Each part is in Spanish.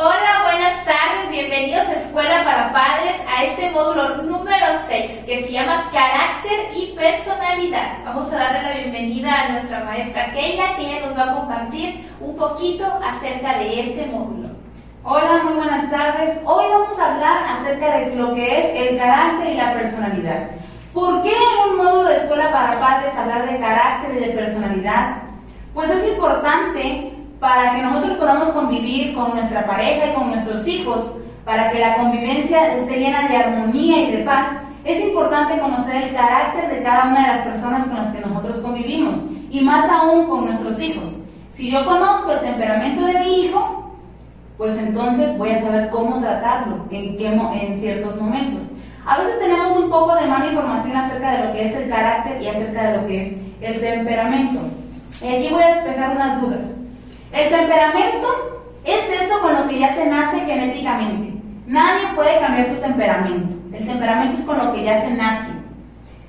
Hola, buenas tardes, bienvenidos a Escuela para Padres a este módulo número 6 que se llama Carácter y Personalidad. Vamos a darle la bienvenida a nuestra maestra Keila que ella nos va a compartir un poquito acerca de este módulo. Hola, muy buenas tardes. Hoy vamos a hablar acerca de lo que es el carácter y la personalidad. ¿Por qué en un módulo de escuela para padres hablar de carácter y de personalidad? Pues es importante para que nosotros podamos convivir con nuestra pareja y con nuestros hijos, para que la convivencia esté llena de armonía y de paz, es importante conocer el carácter de cada una de las personas con las que nosotros convivimos, y más aún con nuestros hijos. Si yo conozco el temperamento de mi hijo, pues entonces voy a saber cómo tratarlo en, qué, en ciertos momentos. A veces tenemos un poco de mala información acerca de lo que es el carácter y acerca de lo que es el temperamento. Y aquí voy a despejar unas dudas. El temperamento es eso con lo que ya se nace genéticamente. Nadie puede cambiar tu temperamento. El temperamento es con lo que ya se nace.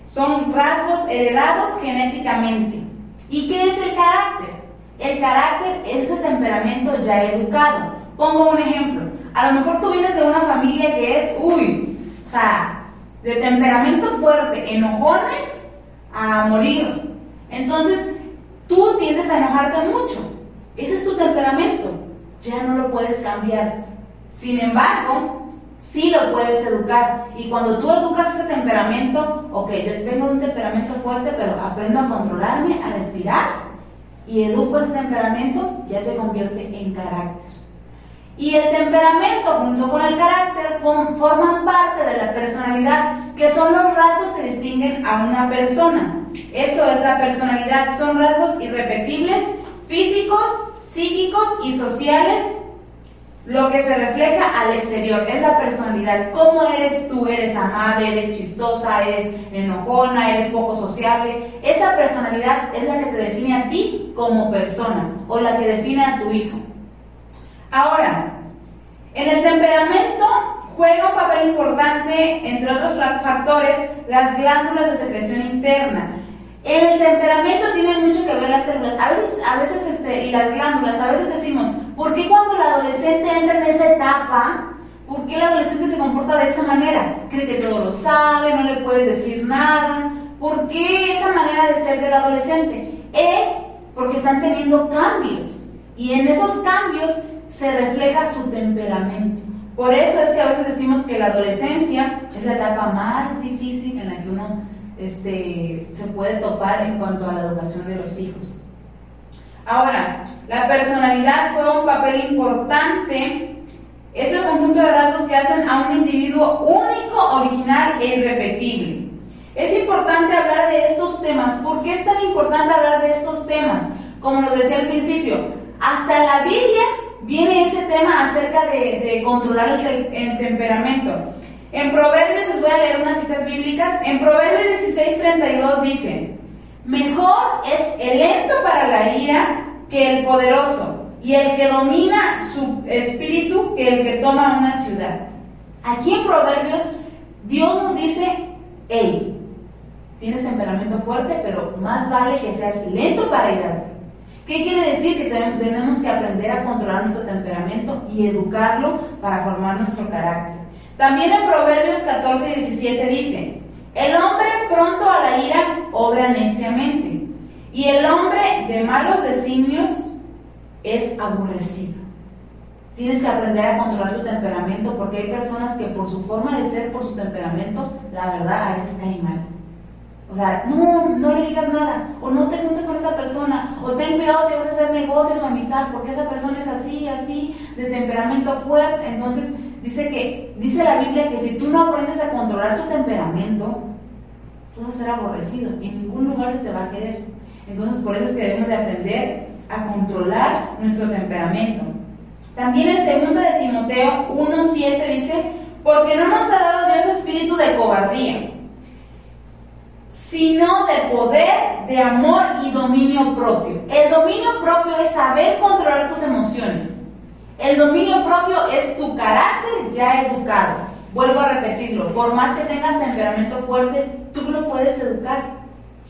Son rasgos heredados genéticamente. ¿Y qué es el carácter? El carácter es el temperamento ya educado. Pongo un ejemplo. A lo mejor tú vienes de una familia que es, uy, o sea, de temperamento fuerte, enojones a morir. Entonces, tú tiendes a enojarte mucho. Ese es tu temperamento. Ya no lo puedes cambiar. Sin embargo, sí lo puedes educar. Y cuando tú educas ese temperamento, ok, yo tengo un temperamento fuerte, pero aprendo a controlarme, a respirar y educo ese temperamento, ya se convierte en carácter. Y el temperamento junto con el carácter forman parte de la personalidad, que son los rasgos que distinguen a una persona. Eso es la personalidad, son rasgos irrepetibles, físicos, psíquicos y sociales, lo que se refleja al exterior es la personalidad. ¿Cómo eres tú? ¿Eres amable? ¿Eres chistosa? ¿Eres enojona? ¿Eres poco sociable? Esa personalidad es la que te define a ti como persona o la que define a tu hijo. Ahora, en el temperamento juega un papel importante, entre otros factores, las glándulas de secreción interna. El temperamento tienen mucho que ver las células, a veces, a veces este, y las glándulas, a veces decimos, ¿por qué cuando el adolescente entra en esa etapa, por qué el adolescente se comporta de esa manera? Cree que todo lo sabe, no le puedes decir nada. ¿Por qué esa manera de ser del adolescente? Es porque están teniendo cambios y en esos cambios se refleja su temperamento. Por eso es que a veces decimos que la adolescencia es la etapa más difícil en la que uno este, se puede topar en cuanto a la educación de los hijos. Ahora, la personalidad juega un papel importante. Es el conjunto de rasgos que hacen a un individuo único, original e irrepetible. Es importante hablar de estos temas. ¿Por qué es tan importante hablar de estos temas? Como lo decía al principio, hasta la Biblia viene ese tema acerca de, controlar el temperamento. En Proverbios, les voy a leer unas citas bíblicas. En Proverbios 16:32 dice, mejor es el lento para la ira que el poderoso, y el que domina su espíritu que el que toma una ciudad. Aquí en Proverbios, Dios nos dice, hey, tienes temperamento fuerte, pero más vale que seas lento para irarte. ¿Qué quiere decir? Que tenemos que aprender a controlar nuestro temperamento y educarlo para formar nuestro carácter. También en Proverbios 14 y 17 dice, el hombre pronto a la ira obra neciamente, y el hombre de malos designios es aborrecido. Tienes que aprender a controlar tu temperamento porque hay personas que por su forma de ser, por su temperamento, la verdad a veces caen mal. O sea, no, no le digas nada, o no te juntes con esa persona, o ten cuidado si vas a hacer negocios o amistad, porque esa persona es así, así, de temperamento fuerte. Entonces, Dice que, dice la Biblia que si tú no aprendes a controlar tu temperamento, tú vas a ser aborrecido, en ningún lugar se te va a querer. Entonces, por eso es que debemos de aprender a controlar nuestro temperamento. También en 2 de Timoteo 1.7 dice, porque no nos ha dado Dios espíritu de cobardía, sino de poder, de amor y dominio propio. El dominio propio es saber controlar tus emociones. El dominio propio es tu carácter ya educado. Vuelvo a repetirlo, por más que tengas temperamento fuerte, tú lo puedes educar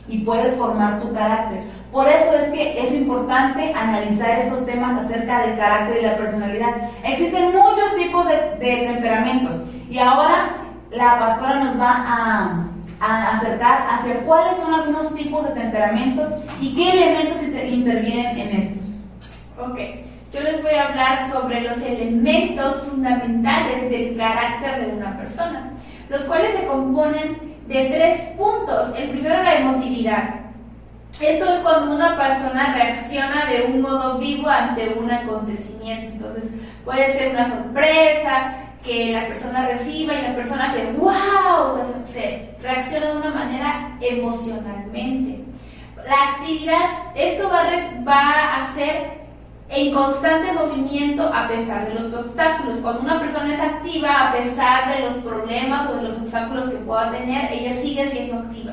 y puedes formar tu carácter. Por eso es que es importante analizar estos temas acerca del carácter y la personalidad. Existen muchos tipos de, temperamentos y ahora la pastora nos va a, a, acercar hacia cuáles son algunos tipos de temperamentos y qué elementos intervienen en estos. Ok, yo les voy a hablar sobre los elementos fundamentales del carácter de una persona, los cuales se componen de tres puntos. El primero, la emotividad. Esto es cuando una persona reacciona de un modo vivo ante un acontecimiento. Entonces, puede ser una sorpresa que la persona reciba y la persona hace wow, o sea, se reacciona de una manera emocionalmente. La actividad, esto va a, va a ser en constante movimiento a pesar de los obstáculos. Cuando una persona es activa a pesar de los problemas o de los obstáculos que pueda tener, ella sigue siendo activa.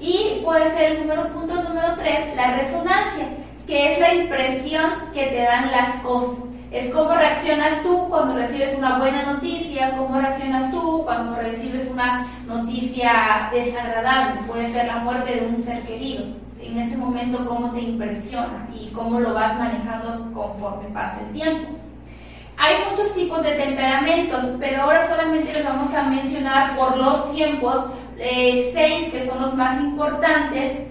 Y puede ser el número punto número 3, la resonancia, que es la impresión que te dan las cosas. Es cómo reaccionas tú cuando recibes una buena noticia, cómo reaccionas tú cuando recibes una noticia desagradable, puede ser la muerte de un ser querido. En ese momento, cómo te impresiona y cómo lo vas manejando conforme pasa el tiempo. Hay muchos tipos de temperamentos, pero ahora solamente les vamos a mencionar por los tiempos eh, seis que son los más importantes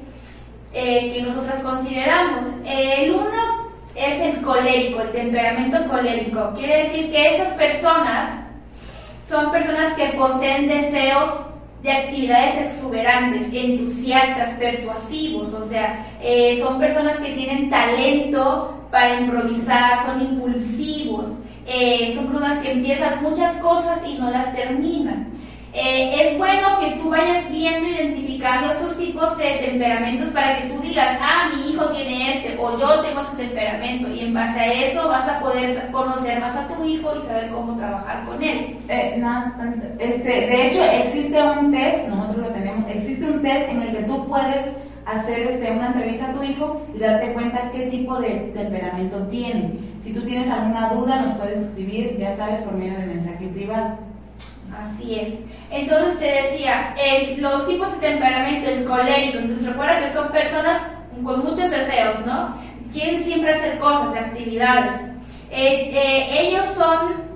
eh, que nosotros consideramos. El uno es el colérico, el temperamento colérico. Quiere decir que esas personas son personas que poseen deseos de actividades exuberantes, entusiastas, persuasivos, o sea, eh, son personas que tienen talento para improvisar, son impulsivos, son personas que empiezan muchas cosas y no las terminan. Eh, es bueno que tú vayas viendo, identificando estos tipos de temperamentos para que tú digas, ah, mi hijo tiene este o yo tengo este temperamento y en base a eso vas a poder conocer más a tu hijo y saber cómo trabajar con él. Eh, este, de hecho, existe un test, nosotros lo tenemos, existe un test en el que tú puedes hacer este, una entrevista a tu hijo y darte cuenta qué tipo de temperamento tiene. Si tú tienes alguna duda, nos puedes escribir, ya sabes, por medio de mensaje privado. Así es. Entonces te decía, los tipos de temperamento, el colérico, entonces recuerda que son personas con muchos deseos, ¿no? Quieren siempre hacer cosas, actividades. Eh, eh, ellos son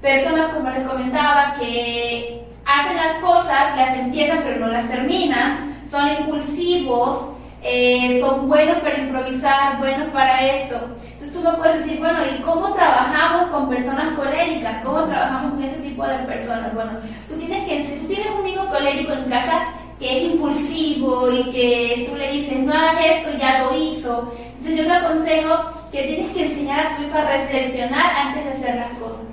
personas, como les comentaba, que hacen las cosas, las empiezan pero no las terminan, son impulsivos, eh, son buenos para improvisar, buenos para esto. Entonces tú me puedes decir, bueno, ¿y cómo trabajamos con personas coléricas? ¿Cómo trabajamos con ese tipo de personas? Bueno, tú tienes que, si tú tienes un hijo colérico en casa que es impulsivo y que tú le dices, no hagas esto, ya lo hizo. Entonces yo te aconsejo que tienes que enseñar a tu hijo a reflexionar antes de hacer las cosas.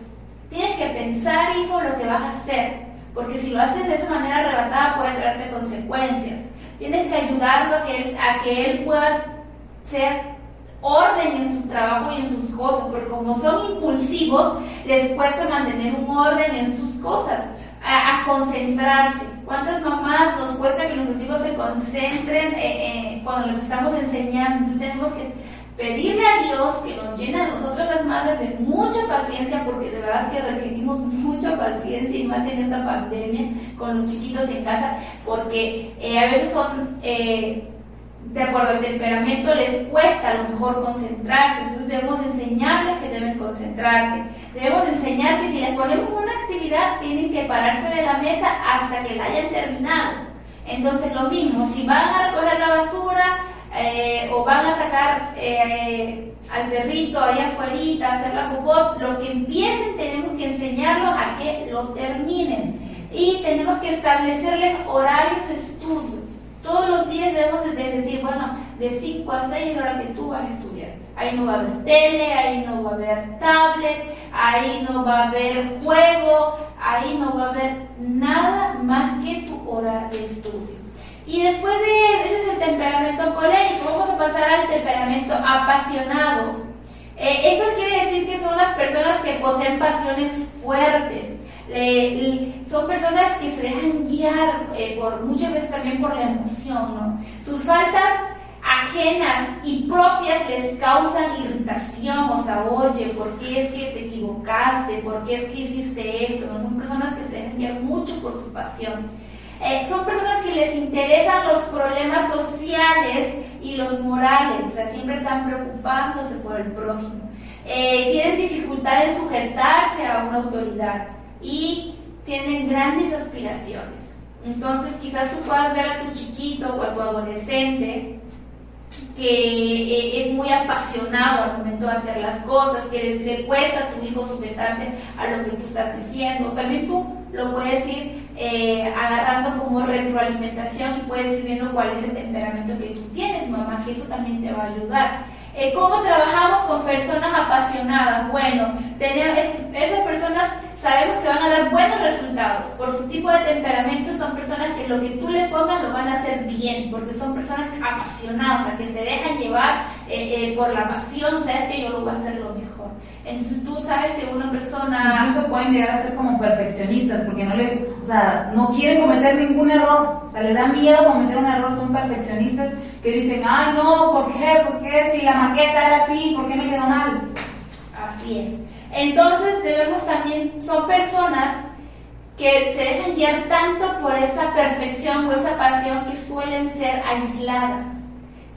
Tienes que pensar, hijo, lo que vas a hacer, porque si lo haces de esa manera arrebatada puede traerte consecuencias. Tienes que ayudarlo a que, a que él pueda ser orden en su trabajo y en sus cosas, porque como son impulsivos, les cuesta mantener un orden en sus cosas, a, concentrarse. ¿Cuántas mamás nos cuesta que nuestros hijos se concentren eh, eh, cuando les estamos enseñando? Entonces tenemos que pedirle a Dios que nos llene a nosotras las madres de mucha paciencia, porque de verdad que requerimos mucha paciencia y más en esta pandemia con los chiquitos en casa, porque eh, a veces son de acuerdo al temperamento, les cuesta a lo mejor concentrarse. Entonces debemos enseñarles que deben concentrarse. Debemos enseñar que si les ponemos una actividad, tienen que pararse de la mesa hasta que la hayan terminado. Entonces lo mismo, si van a recoger la basura eh, o van a sacar eh, al perrito allá afuera, hacer la popot, lo que empiecen tenemos que enseñarlos a que lo terminen. Y tenemos que establecerles horarios de estudio todos los días debemos de decir, bueno, de 5 a 6 es la hora que tú vas a estudiar. Ahí no va a haber tele, ahí no va a haber tablet, ahí no va a haber juego, ahí no va a haber nada más que tu hora de estudio. Y después de ese es el temperamento colérico, vamos a pasar al temperamento apasionado. Eh, esto quiere decir que son las personas que poseen pasiones fuertes, son personas que se dejan guiar eh, por muchas veces también por la emoción. Sus faltas ajenas y propias les causan irritación, o sea, oye, ¿por qué es que te equivocaste? ¿Por qué es que hiciste esto? ¿no? Son personas que se dejan guiar mucho por su pasión. Eh, son personas que les interesan los problemas sociales y los morales, o sea, siempre están preocupándose por el prójimo. Eh, tienen dificultad en sujetarse a una autoridad y tienen grandes aspiraciones. Entonces quizás tú puedas ver a tu chiquito o a tu adolescente que eh, es muy apasionado al momento de hacer las cosas, que le cuesta a tu hijo sujetarse a lo que tú estás diciendo. También tú lo puedes ir eh, agarrando como retroalimentación y puedes ir viendo cuál es el temperamento que tú tienes, mamá, que eso también te va a ayudar. Eh, ¿Cómo trabajamos con personas apasionadas? Bueno, tenemos, esas personas sabemos que van a dar buenos resultados. Por su tipo de temperamento son personas que lo que tú le pongas lo van a hacer bien, porque son personas apasionadas, o sea, que se dejan llevar eh, por la pasión, sabes que yo lo voy a hacer lo mejor. Entonces tú sabes que una persona... Incluso pueden llegar a ser como perfeccionistas, porque no le, o sea, no quieren cometer ningún error, o sea, le da miedo cometer un error, son perfeccionistas que dicen, ay no, ¿por qué? ¿Por qué? Si la maqueta era así, ¿por qué me quedó mal? Así es. Entonces debemos también, son personas que se dejan guiar tanto por esa perfección o esa pasión que suelen ser aisladas.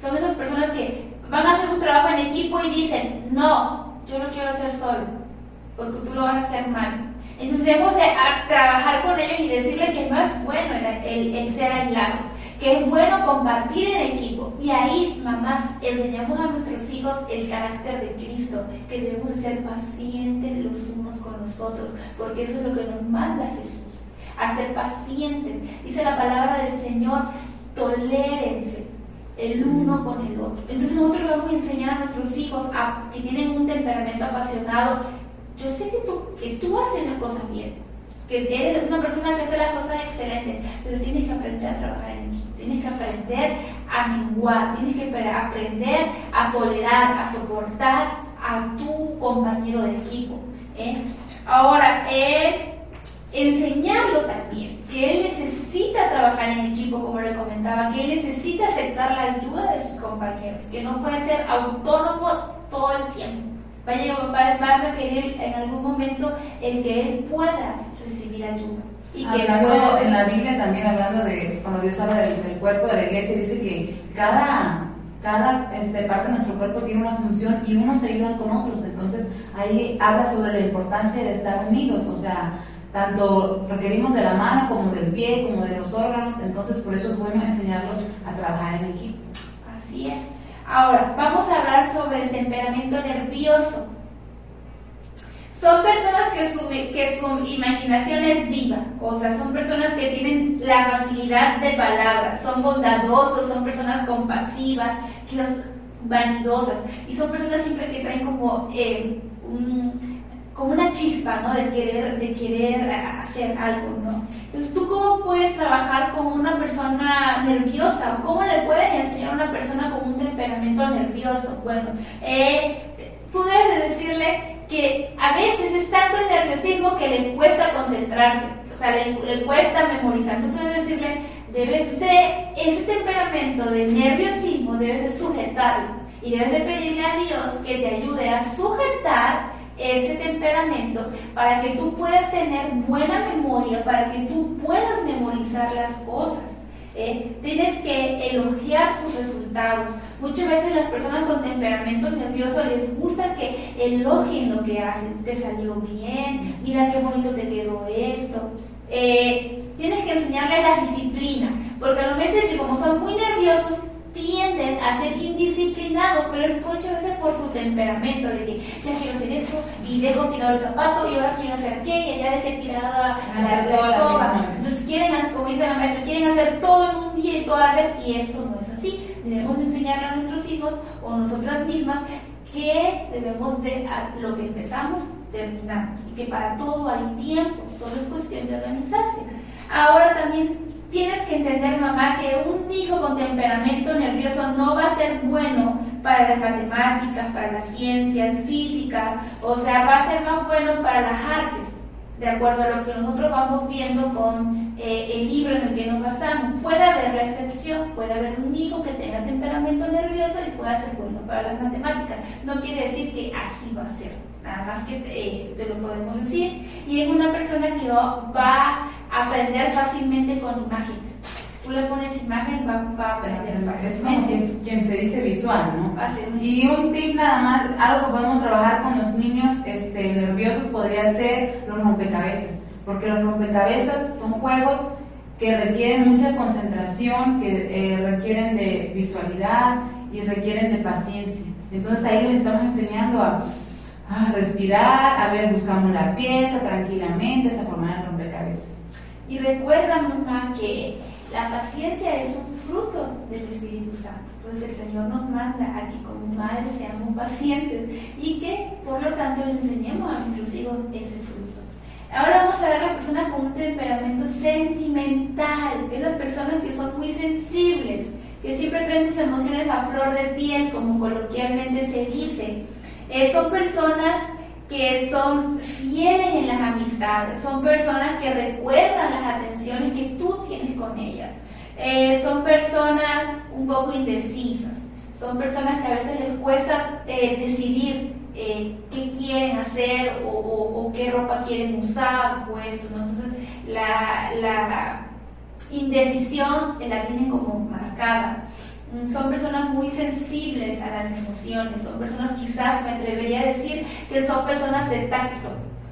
Son esas personas que van a hacer un trabajo en equipo y dicen, no, yo no quiero hacer solo, porque tú lo vas a hacer mal. Entonces debemos trabajar con ellos y decirles que no es bueno el, ser aislados, que es bueno compartir en equipo. Y ahí, mamás, enseñamos a nuestros hijos el carácter de Cristo, que debemos de ser pacientes los unos con los otros, porque eso es lo que nos manda Jesús, a ser pacientes. Dice la palabra del Señor, tolérense el uno con el otro. Entonces nosotros vamos a enseñar a nuestros hijos a, que tienen un temperamento apasionado. Yo sé que tú, que tú haces las cosas bien, que eres una persona que hace las cosas excelentes, pero tienes que aprender a trabajar en equipo, tienes que aprender a menguar, tienes que aprender a tolerar, a soportar a tu compañero de equipo. ¿eh? Ahora, eh, enseñarlo también, que él trabajar en equipo, como le comentaba, que él necesita aceptar la ayuda de sus compañeros, que no puede ser autónomo todo el tiempo. Va a, requerir en algún momento el que él pueda recibir ayuda. Y que en la Biblia también hablando de, cuando Dios habla del, cuerpo de la iglesia, dice que cada cada este, parte de nuestro cuerpo tiene una función y unos se ayudan con otros. Entonces ahí habla sobre la importancia de estar unidos, o sea, tanto requerimos de la mano como del pie, como de los órganos, entonces por eso es bueno enseñarlos a trabajar en equipo. Así es. Ahora, vamos a hablar sobre el temperamento nervioso. Son personas que su, que su imaginación es viva, o sea, son personas que tienen la facilidad de palabra, son bondadosos, son personas compasivas, vanidosas, y son personas siempre que traen como eh, un como una chispa, ¿no? De querer, de querer hacer algo, ¿no? Entonces, ¿tú cómo puedes trabajar con una persona nerviosa? ¿Cómo le puedes enseñar a una persona con un temperamento nervioso? Bueno, eh, tú debes de decirle que a veces es tanto el nerviosismo que le cuesta concentrarse, o sea, le, cuesta memorizar. Entonces, decirle, debes de, ese temperamento de nerviosismo, debes de sujetarlo y debes de pedirle a Dios que te ayude a sujetar ese temperamento para que tú puedas tener buena memoria, para que tú puedas memorizar las cosas. ¿eh? Tienes que elogiar sus resultados. Muchas veces las personas con temperamento nervioso les gusta que elogien lo que hacen. Te salió bien, mira qué bonito te quedó esto. Eh, tienes que enseñarles la disciplina, porque al momento de que como son muy nerviosos, tienden a ser indisciplinados, pero muchas veces por su temperamento, de que ya quiero hacer esto y dejo tirado el zapato y ahora quiero hacer aquello y ya dejé tirada la, la Entonces quieren, como dice la maestra, quieren hacer todo en un día y toda la vez y eso no es así. Debemos enseñarle a nuestros hijos o nosotras mismas que debemos de, lo que empezamos, terminamos y que para todo hay tiempo, solo es cuestión de organizarse. Ahora también Tienes que entender, mamá, que un hijo con temperamento nervioso no va a ser bueno para las matemáticas, para las ciencias, física, o sea, va a ser más bueno para las artes, de acuerdo a lo que nosotros vamos viendo con eh, el libro en el que nos basamos. Puede haber la excepción, puede haber un hijo que tenga temperamento nervioso y pueda ser bueno para las matemáticas. No quiere decir que así va a ser, nada más que eh, te lo podemos decir. Y es una persona que va a aprender fácilmente con imágenes. tú le pones imagen, va, va a aprender Es como que es quien se dice visual, ¿no? Y un tip nada más, algo que podemos trabajar con los niños este, nerviosos podría ser los rompecabezas, porque los rompecabezas son juegos que requieren mucha concentración, que eh, requieren de visualidad y requieren de paciencia. Entonces ahí los estamos enseñando a, a respirar, a ver, buscamos la pieza tranquilamente, esa forma de rompecabezas. Y recuerda, mamá, que la paciencia es un fruto del Espíritu Santo. Entonces el Señor nos manda a que como madres seamos pacientes y que por lo tanto le enseñemos a nuestros hijos ese fruto. Ahora vamos a ver las personas con un temperamento sentimental, esas personas que son muy sensibles, que siempre traen sus emociones a flor de piel, como coloquialmente se dice. Eh, son personas que son fieles en las amistades, son personas que recuerdan las atenciones que tú tienes con ellas, eh, son personas un poco indecisas, son personas que a veces les cuesta eh, decidir eh, qué quieren hacer o, qué ropa quieren usar esto, entonces la indecisión la tienen como marcada. Son personas muy sensibles a las emociones, son personas quizás, me atrevería a decir, que son personas de tacto.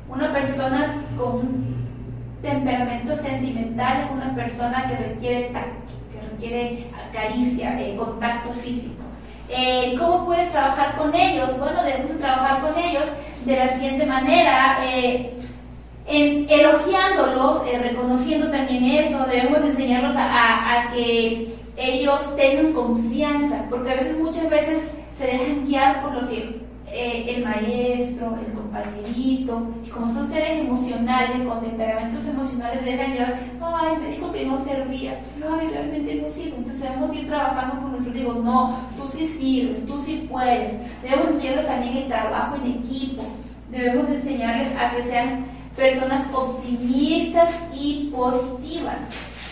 Una persona con un temperamento sentimental es una persona que requiere tacto, que requiere caricia, eh, contacto físico. Eh, ¿Cómo puedes trabajar con ellos? Bueno, debemos trabajar con ellos de la siguiente manera. Eh, elogiándolos, reconociendo también eso, debemos enseñarlos a que ellos tengan confianza, porque a veces, muchas veces se dejan guiar por lo que eh, el maestro, el compañerito, y como son seres emocionales, con temperamentos emocionales, se dejan llevar, ay, me dijo que no servía, ay, realmente no sirve, entonces debemos ir trabajando con nosotros, digo, no, tú sí sirves, tú sí puedes, debemos enseñarles también el trabajo en equipo, debemos enseñarles a que sean personas optimistas y positivas,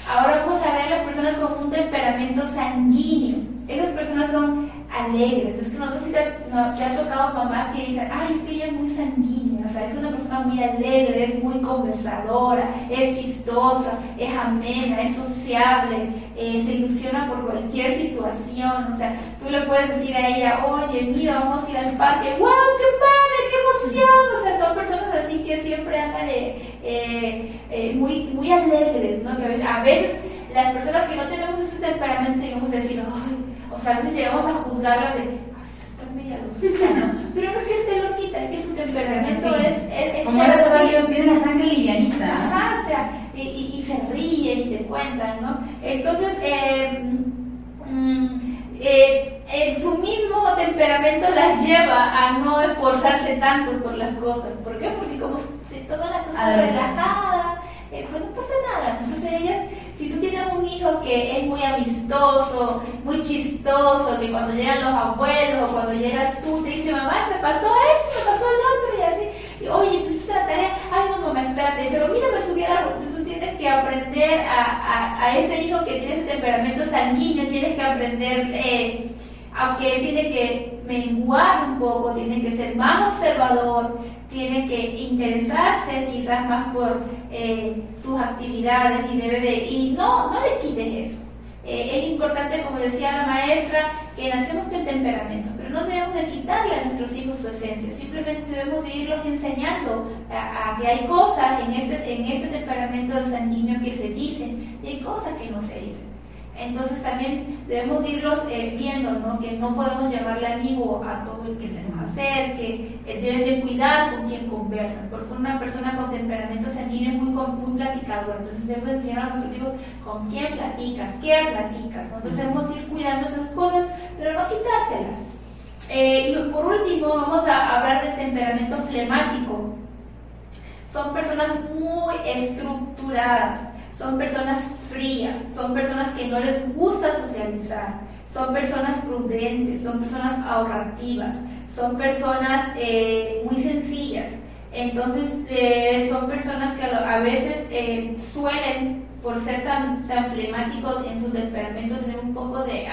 Ahora vamos a ver las personas con un temperamento sanguíneo. Esas personas son alegres. Es que nosotros ya ha tocado mamá que dice, ay, es que ella es muy sanguínea, o sea, es una persona muy alegre, es muy conversadora, es chistosa, es amena, es sociable, eh, se ilusiona por cualquier situación, o sea, tú le puedes decir a ella, oye, mira, vamos a ir al parque, wow, qué padre, qué emoción, o sea, son personas así que siempre andan eh, eh, muy, muy alegres, ¿no? a veces las personas que no tenemos ese temperamento llegamos a decir, ay, o sea, a veces llegamos a juzgarlas de, ay, está media loquita, ¿no? Pero no es que esté loquita, es que su temperamento es, es, es, Como la persona que tiene la sangre livianita. Ajá, o sea, y, y, se ríen y te cuentan, ¿no? Entonces, eh, mm, eh, en su mismo temperamento las lleva a no esforzarse tanto por las cosas. ¿Por qué? Porque como se toman las cosas relajadas, eh, pues no pasa nada. Entonces ella si tú tienes un hijo que es muy amistoso, muy chistoso, que cuando llegan los abuelos o cuando llegas tú te dice, mamá, me pasó esto, me pasó el otro, y así, y, oye, pues esta tarea, ay no, mamá, espérate, pero mira, me entonces tú tienes que aprender a, a, ese hijo que tiene ese temperamento sanguíneo, tienes que aprender, eh, aunque tiene que menguar un poco, tiene que ser más observador, tiene que interesarse quizás más por eh, sus actividades y debe de, y no, no le quites eso. Eh, es importante, como decía la maestra, que nacemos con temperamento, pero no debemos de quitarle a nuestros hijos su esencia, simplemente debemos de irlos enseñando a, que hay cosas en ese, en ese temperamento sanguíneo que se dicen y hay cosas que no se dicen. Entonces también debemos irlos eh, viendo, ¿no? que no podemos llamarle amigo a todo el que se nos acerque, eh, deben de cuidar con quien conversan, porque una persona con temperamento sanguíneo es muy, muy platicador, entonces debemos enseñar a nuestros hijos con quién platicas, qué platicas, entonces debemos ir cuidando esas cosas, pero no quitárselas. Eh, y por último vamos a hablar del temperamento flemático. Son personas muy estructuradas son personas frías, son personas que no les gusta socializar, son personas prudentes, son personas ahorrativas, son personas eh, muy sencillas. Entonces eh, son personas que a veces suelen, por ser tan, tan flemáticos en su temperamento, tener un poco de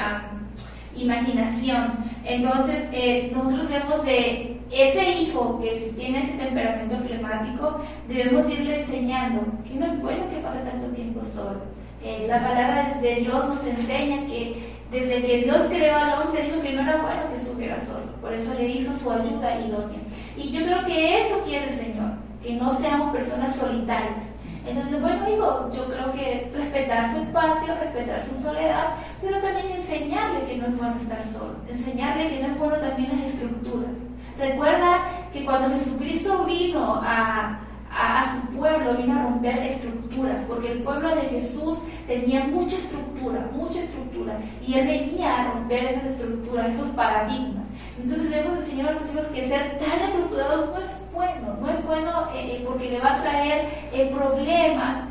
imaginación. Entonces nosotros vemos de ese hijo que tiene ese temperamento flemático, debemos irle enseñando que no es bueno que pase tanto tiempo solo, Eh, la palabra de Dios nos enseña que desde que Dios creó al hombre dijo que no era bueno que estuviera solo, por eso le hizo su ayuda idónea. Y yo creo que eso quiere el Señor, que no seamos personas solitarias. Entonces, bueno, hijo, yo creo que respetar su espacio, respetar su soledad, pero también enseñarle que no es bueno estar solo, enseñarle que no es bueno también las estructuras. Recuerda que cuando Jesucristo vino a, a, su pueblo, vino a romper estructuras, porque el pueblo de Jesús tenía mucha estructura, mucha estructura, y él venía a romper esas estructuras, esos paradigmas. Entonces debemos enseñar a nuestros hijos que ser tan estructurados no es bueno, no es bueno eh, eh, porque le va a traer eh, problemas,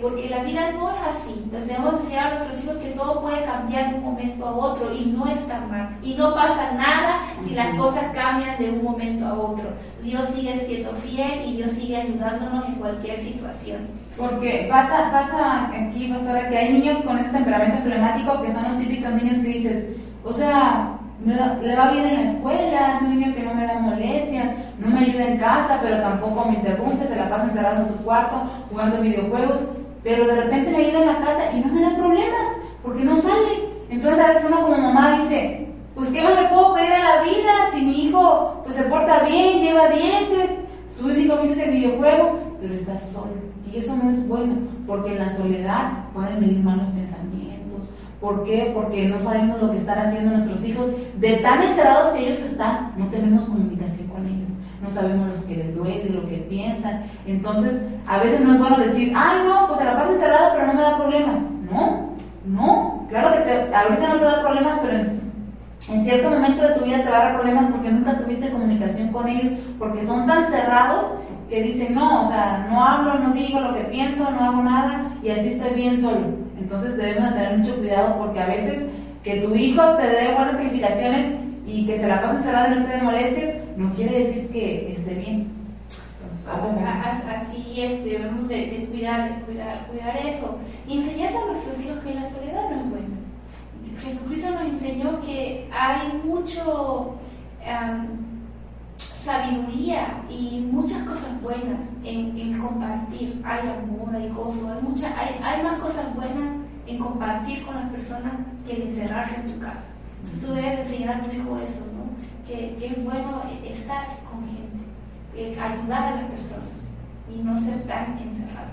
porque la vida no es así. Entonces debemos enseñar a nuestros hijos que todo puede cambiar de un momento a otro y no está mal. Y no pasa nada si las cosas cambian de un momento a otro. Dios sigue siendo fiel y Dios sigue ayudándonos en cualquier situación. Porque pasa, pasa aquí, pastora, que hay niños con ese temperamento flemático que son los típicos niños que dices, o sea, le va bien en la escuela, es un niño que no me da molestias, no me ayuda en casa, pero tampoco me interrumpe, se la pasa encerrado en su cuarto jugando videojuegos, pero de repente me ayuda en la casa y no me da problemas, porque no sale. Entonces a veces uno como mamá dice, pues ¿qué más le puedo pedir a la vida si mi hijo pues se porta bien, lleva dieces, su único vicio es el videojuego, pero está solo. Y eso no es bueno, porque en la soledad pueden venir malos pensamientos ¿Por qué? Porque no sabemos lo que están haciendo nuestros hijos. De tan encerrados que ellos están, no tenemos comunicación con ellos. No sabemos lo que les duele, lo que piensan. Entonces, a veces no es bueno decir, ay, no, pues se la pasa encerrado, pero no me da problemas. No, no. Claro que ahorita no te da problemas, pero en, cierto momento de tu vida te va a dar problemas porque nunca tuviste comunicación con ellos, porque son tan cerrados que dicen, no, o sea, no hablo, no digo lo que pienso, no hago nada y así estoy bien solo. Entonces debemos tener mucho cuidado porque a veces que tu hijo te dé buenas calificaciones y que se la pase encerrado y no te dé molestias, no quiere decir que esté bien. así es, debemos de, cuidar, cuidar, cuidar eso. Y enseñar a nuestros hijos que la soledad no es buena. Jesucristo nos enseñó que hay mucho sabiduría y muchas cosas buenas en, compartir. Hay amor, hay gozo, hay, mucha, hay, hay, más cosas buenas en compartir con las personas que en encerrarse en tu casa. Entonces tú debes enseñar a tu hijo eso, ¿no? Que, que es bueno estar con gente, ayudar a las personas y no ser tan encerrado.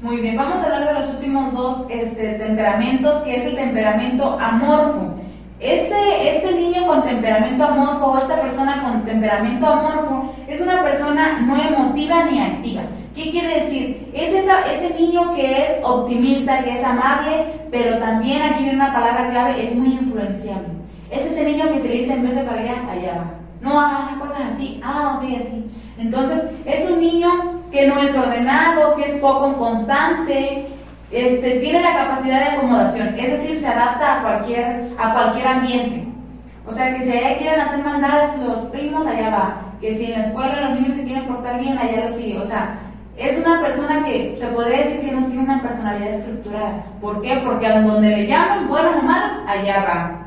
Muy bien, vamos a hablar de los últimos dos este, temperamentos, que es el temperamento amorfo. Este, este niño con temperamento amorfo o esta persona con temperamento amorfo es una persona no emotiva ni activa. ¿Qué quiere decir? Es ese niño que es optimista, que es amable, pero también aquí viene una palabra clave, es muy influenciable. Es ese niño que se le dice en vez de para allá, allá va. No hagan las cosas así, ah, ok, así. Entonces, es un niño que no es ordenado, que es poco constante, este, tiene la capacidad de acomodación, es decir, se adapta a cualquier, a cualquier ambiente. O sea, que si allá quieren hacer mandadas los primos, allá va. Que si en la escuela los niños se quieren portar bien, allá lo sigue. O sea, es una persona que se podría decir que no tiene una personalidad estructurada. ¿Por qué? Porque a donde le llaman buenos o malos, allá va.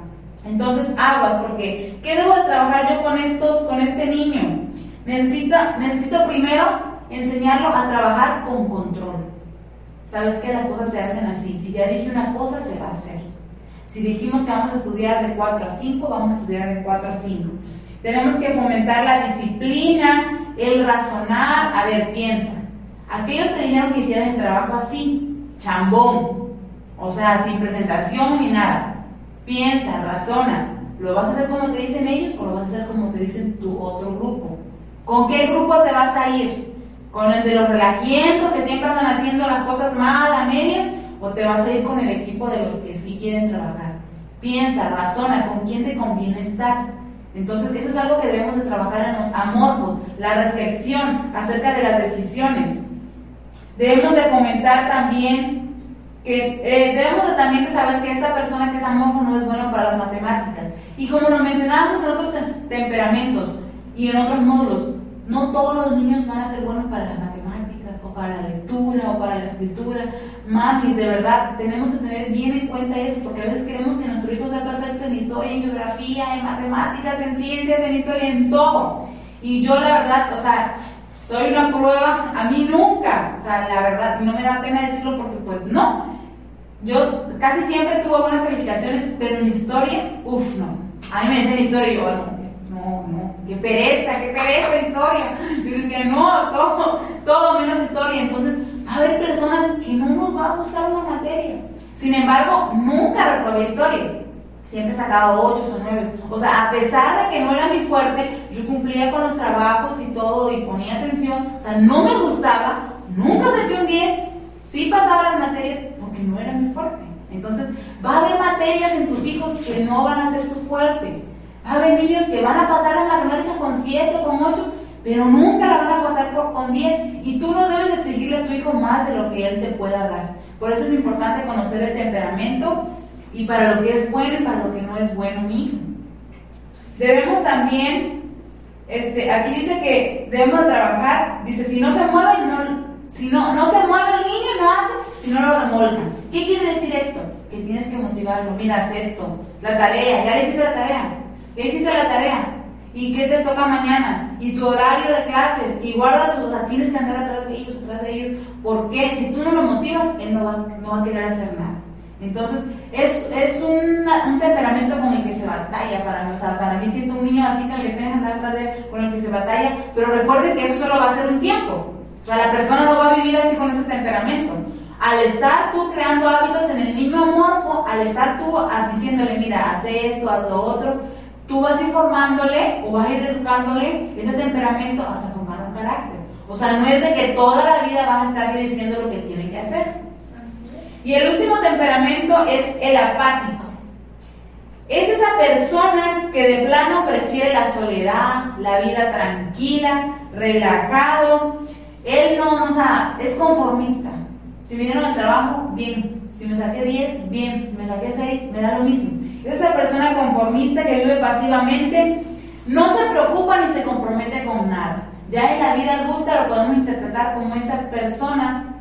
Entonces, aguas, porque ¿qué debo de trabajar yo con estos, con este niño? Necesito, necesito primero enseñarlo a trabajar con control. ¿Sabes que Las cosas se hacen así. Si ya dije una cosa, se va a hacer. Si dijimos que vamos a estudiar de 4 a 5, vamos a estudiar de 4 a 5. Tenemos que fomentar la disciplina, el razonar. A ver, piensa. Aquellos que dijeron que hicieran el trabajo así, chambón, o sea, sin presentación ni nada. Piensa, razona. ¿Lo vas a hacer como te dicen ellos o lo vas a hacer como te dicen tu otro grupo? ¿Con qué grupo te vas a ir? Con el de los relajientos que siempre andan haciendo las cosas mal a medias, o te vas a ir con el equipo de los que sí quieren trabajar. Piensa, razona, con quién te conviene estar. Entonces, eso es algo que debemos de trabajar en los amorfos, la reflexión acerca de las decisiones. Debemos de comentar también que eh, debemos de también saber que esta persona que es amorfo no es bueno para las matemáticas. Y como lo mencionábamos en otros temperamentos y en otros módulos, no todos los niños van a ser buenos para las matemáticas o para la lectura o para la escritura. Mami, de verdad, tenemos que tener bien en cuenta eso, porque a veces queremos que nuestro hijo sea perfecto en historia, en geografía, en matemáticas, en ciencias, en historia, en todo. Y yo la verdad, o sea, soy una prueba, a mí nunca, o sea, la verdad, no me da pena decirlo porque pues no. Yo casi siempre tuve buenas calificaciones, pero en historia, uff, no. A mí me decían historia y yo, no, no, qué pereza, qué pereza historia. Yo decía, no, todo, todo menos historia. Entonces, va a haber personas que no nos va a gustar una materia. Sin embargo, nunca reprobé historia. Siempre sacaba 8 o 9. O sea, a pesar de que no era mi fuerte, yo cumplía con los trabajos y todo y ponía atención. O sea, no me gustaba, nunca saqué un 10, sí pasaba las materias porque no era mi fuerte. Entonces, va a haber materias en tus hijos que no van a ser su fuerte. Va a haber niños que van a pasar la matemática con 7 o con 8, pero nunca la van a pasar por, con 10. Y tú no debes exigirle a tu hijo más de lo que él te pueda dar. Por eso es importante conocer el temperamento y para lo que es bueno y para lo que no es bueno mi hijo. Debemos también, este, aquí dice que debemos trabajar, dice, si no se mueve, no, si no, no se mueve el niño, no hace, si no lo remolcan. ¿Qué quiere decir esto? Que tienes que motivarlo, mira, haz esto, la tarea, ya le hiciste la tarea, ya hiciste la tarea, ¿Y qué te toca mañana? Y tu horario de clases. Y guarda tu, o sea, tienes que andar atrás de ellos, atrás de ellos. Porque si tú no lo motivas, él no va, no va a querer hacer nada. Entonces, es, es un, un, temperamento con el que se batalla para mí. O sea, para mí siento un niño así que tienes que andar atrás de él, con el que se batalla. Pero recuerden que eso solo va a ser un tiempo. O sea, la persona no va a vivir así con ese temperamento. Al estar tú creando hábitos en el niño amorfo, al estar tú diciéndole, mira, haz esto, haz lo otro, tú vas informándole o vas a ir educándole ese temperamento hasta formar un carácter. O sea, no es de que toda la vida vas a estarle diciendo lo que tiene que hacer. Y el último temperamento es el apático. Es esa persona que de plano prefiere la soledad, la vida tranquila, relajado. Él no, o sea, es conformista. Si vinieron al trabajo, bien. Si me saqué 10, bien. Si me saqué 6, me da lo mismo. Esa persona conformista que vive pasivamente no se preocupa ni se compromete con nada. Ya en la vida adulta lo podemos interpretar como esa persona,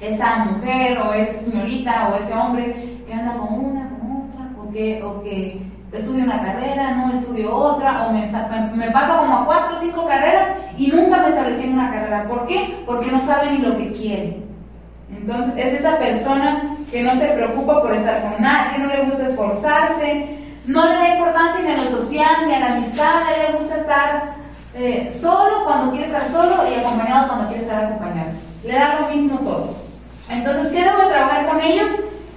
esa mujer o esa señorita o ese hombre que anda con una, con otra, o que, o que estudia una carrera, no estudio otra, o me, me pasa como a cuatro o cinco carreras y nunca me establecí en una carrera. ¿Por qué? Porque no sabe ni lo que quiere. Entonces es esa persona que no se preocupa por estar con nadie, no le gusta esforzarse, no le da importancia ni a lo social ni a la amistad, le gusta estar eh, solo cuando quiere estar solo y acompañado cuando quiere estar acompañado. Le da lo mismo todo. Entonces, ¿qué debo de trabajar con ellos?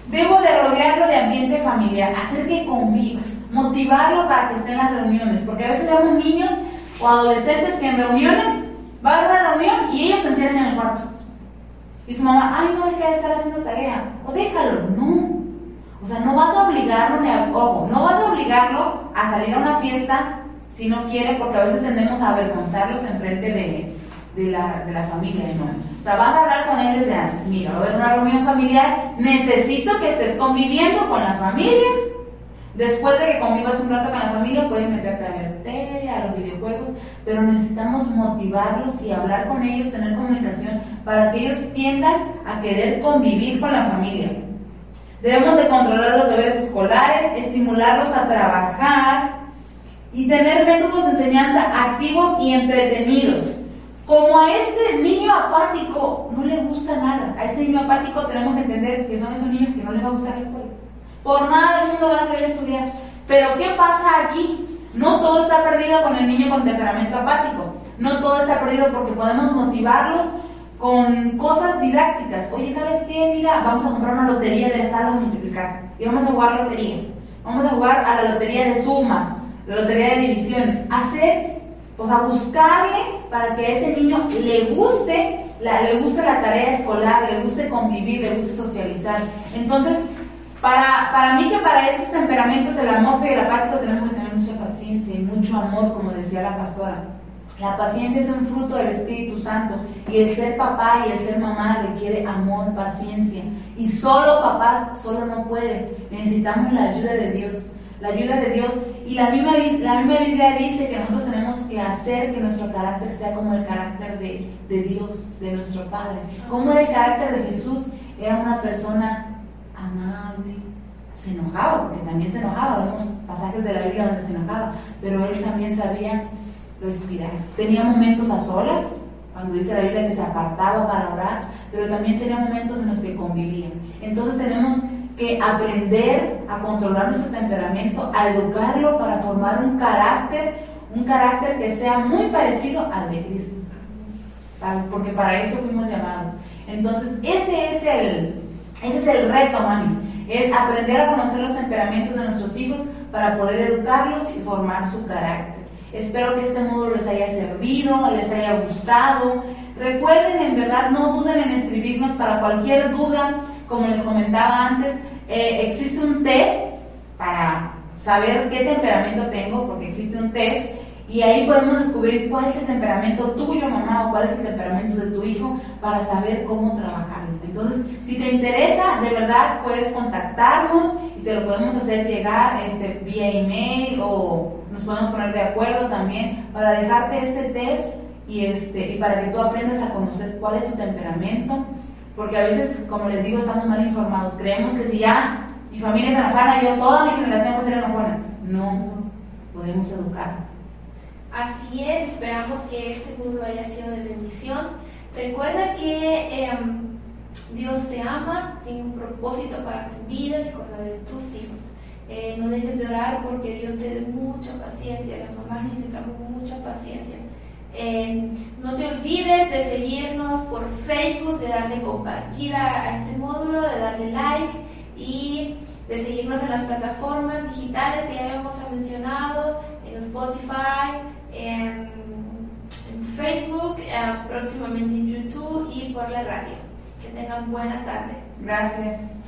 Debo de rodearlo de ambiente familiar, hacer que conviva, motivarlo para que esté en las reuniones, porque a veces vemos niños o adolescentes que en reuniones va a haber una reunión y ellos se encierran en el cuarto. Y su mamá, ay, no, deja de estar haciendo tarea. O déjalo, no. O sea, no vas a obligarlo, ni a, ojo, no vas a obligarlo a salir a una fiesta si no quiere, porque a veces tendemos a avergonzarlos en frente de, de, la, de la familia, ¿no? O sea, vas a hablar con él desde antes. Mira, va a haber una reunión familiar, necesito que estés conviviendo con la familia. Después de que convivas un rato con la familia, puedes meterte a ver tele, a los videojuegos, pero necesitamos motivarlos y hablar con ellos, tener comunicación para que ellos tiendan a querer convivir con la familia. Debemos de controlar los deberes escolares, estimularlos a trabajar y tener métodos de enseñanza activos y entretenidos. Como a este niño apático no le gusta nada, a este niño apático tenemos que entender que son esos niños que no les va a gustar la escuela. Por nada del mundo van a querer estudiar. Pero ¿qué pasa aquí? No todo está perdido con el niño con temperamento apático. No todo está perdido porque podemos motivarlos con cosas didácticas. Oye, ¿sabes qué? Mira, vamos a comprar una lotería del estado multiplicar y vamos a jugar lotería. Vamos a jugar a la lotería de sumas, la lotería de divisiones. Hacer, pues a buscarle para que a ese niño le guste, le guste la tarea escolar, le guste convivir, le guste socializar. Entonces, para, para mí que para estos temperamentos, el amor y el apático, tenemos que tener mucha paciencia y mucho amor, como decía la pastora. La paciencia es un fruto del Espíritu Santo y el ser papá y el ser mamá requiere amor, paciencia. Y solo papá, solo no puede. Necesitamos la ayuda de Dios. La ayuda de Dios. Y la misma, la misma Biblia dice que nosotros tenemos que hacer que nuestro carácter sea como el carácter de, de Dios, de nuestro Padre. Como era el carácter de Jesús? Era una persona. Se enojaba, porque también se enojaba. Vemos pasajes de la Biblia donde se enojaba. Pero él también sabía respirar. Tenía momentos a solas, cuando dice la Biblia que se apartaba para orar, pero también tenía momentos en los que convivían. Entonces tenemos que aprender a controlar nuestro temperamento, a educarlo para formar un carácter, un carácter que sea muy parecido al de Cristo. Porque para eso fuimos llamados. Entonces, ese es el, ese es el reto, mamis. Es aprender a conocer los temperamentos de nuestros hijos para poder educarlos y formar su carácter. Espero que este módulo les haya servido, les haya gustado. Recuerden, en verdad, no duden en escribirnos para cualquier duda. Como les comentaba antes, eh, existe un test para saber qué temperamento tengo, porque existe un test y ahí podemos descubrir cuál es el temperamento tuyo, mamá, o cuál es el temperamento de tu hijo para saber cómo trabajarlo. Entonces, si te interesa, de verdad puedes contactarnos y te lo podemos hacer llegar este, vía email o nos podemos poner de acuerdo también para dejarte este test y, este, y para que tú aprendas a conocer cuál es su temperamento. Porque a veces, como les digo, estamos mal informados. Creemos que si ya mi familia es enojada, yo toda mi generación va a ser enojona. No, podemos educar Así es, esperamos que este módulo haya sido de bendición. Recuerda que em, Dios te ama, tiene un propósito para tu vida y con la de tus hijos. Eh, no dejes de orar porque Dios te dé mucha paciencia. Las mamás necesitamos mucha paciencia. Em, no te olvides de seguirnos por Facebook, de darle compartir a este módulo, de darle like y de seguirnos en las plataformas digitales que ya habíamos mencionado, en Spotify, en, Facebook, eh, próximamente en YouTube y por la radio. Tengan buena tarde. Gracias.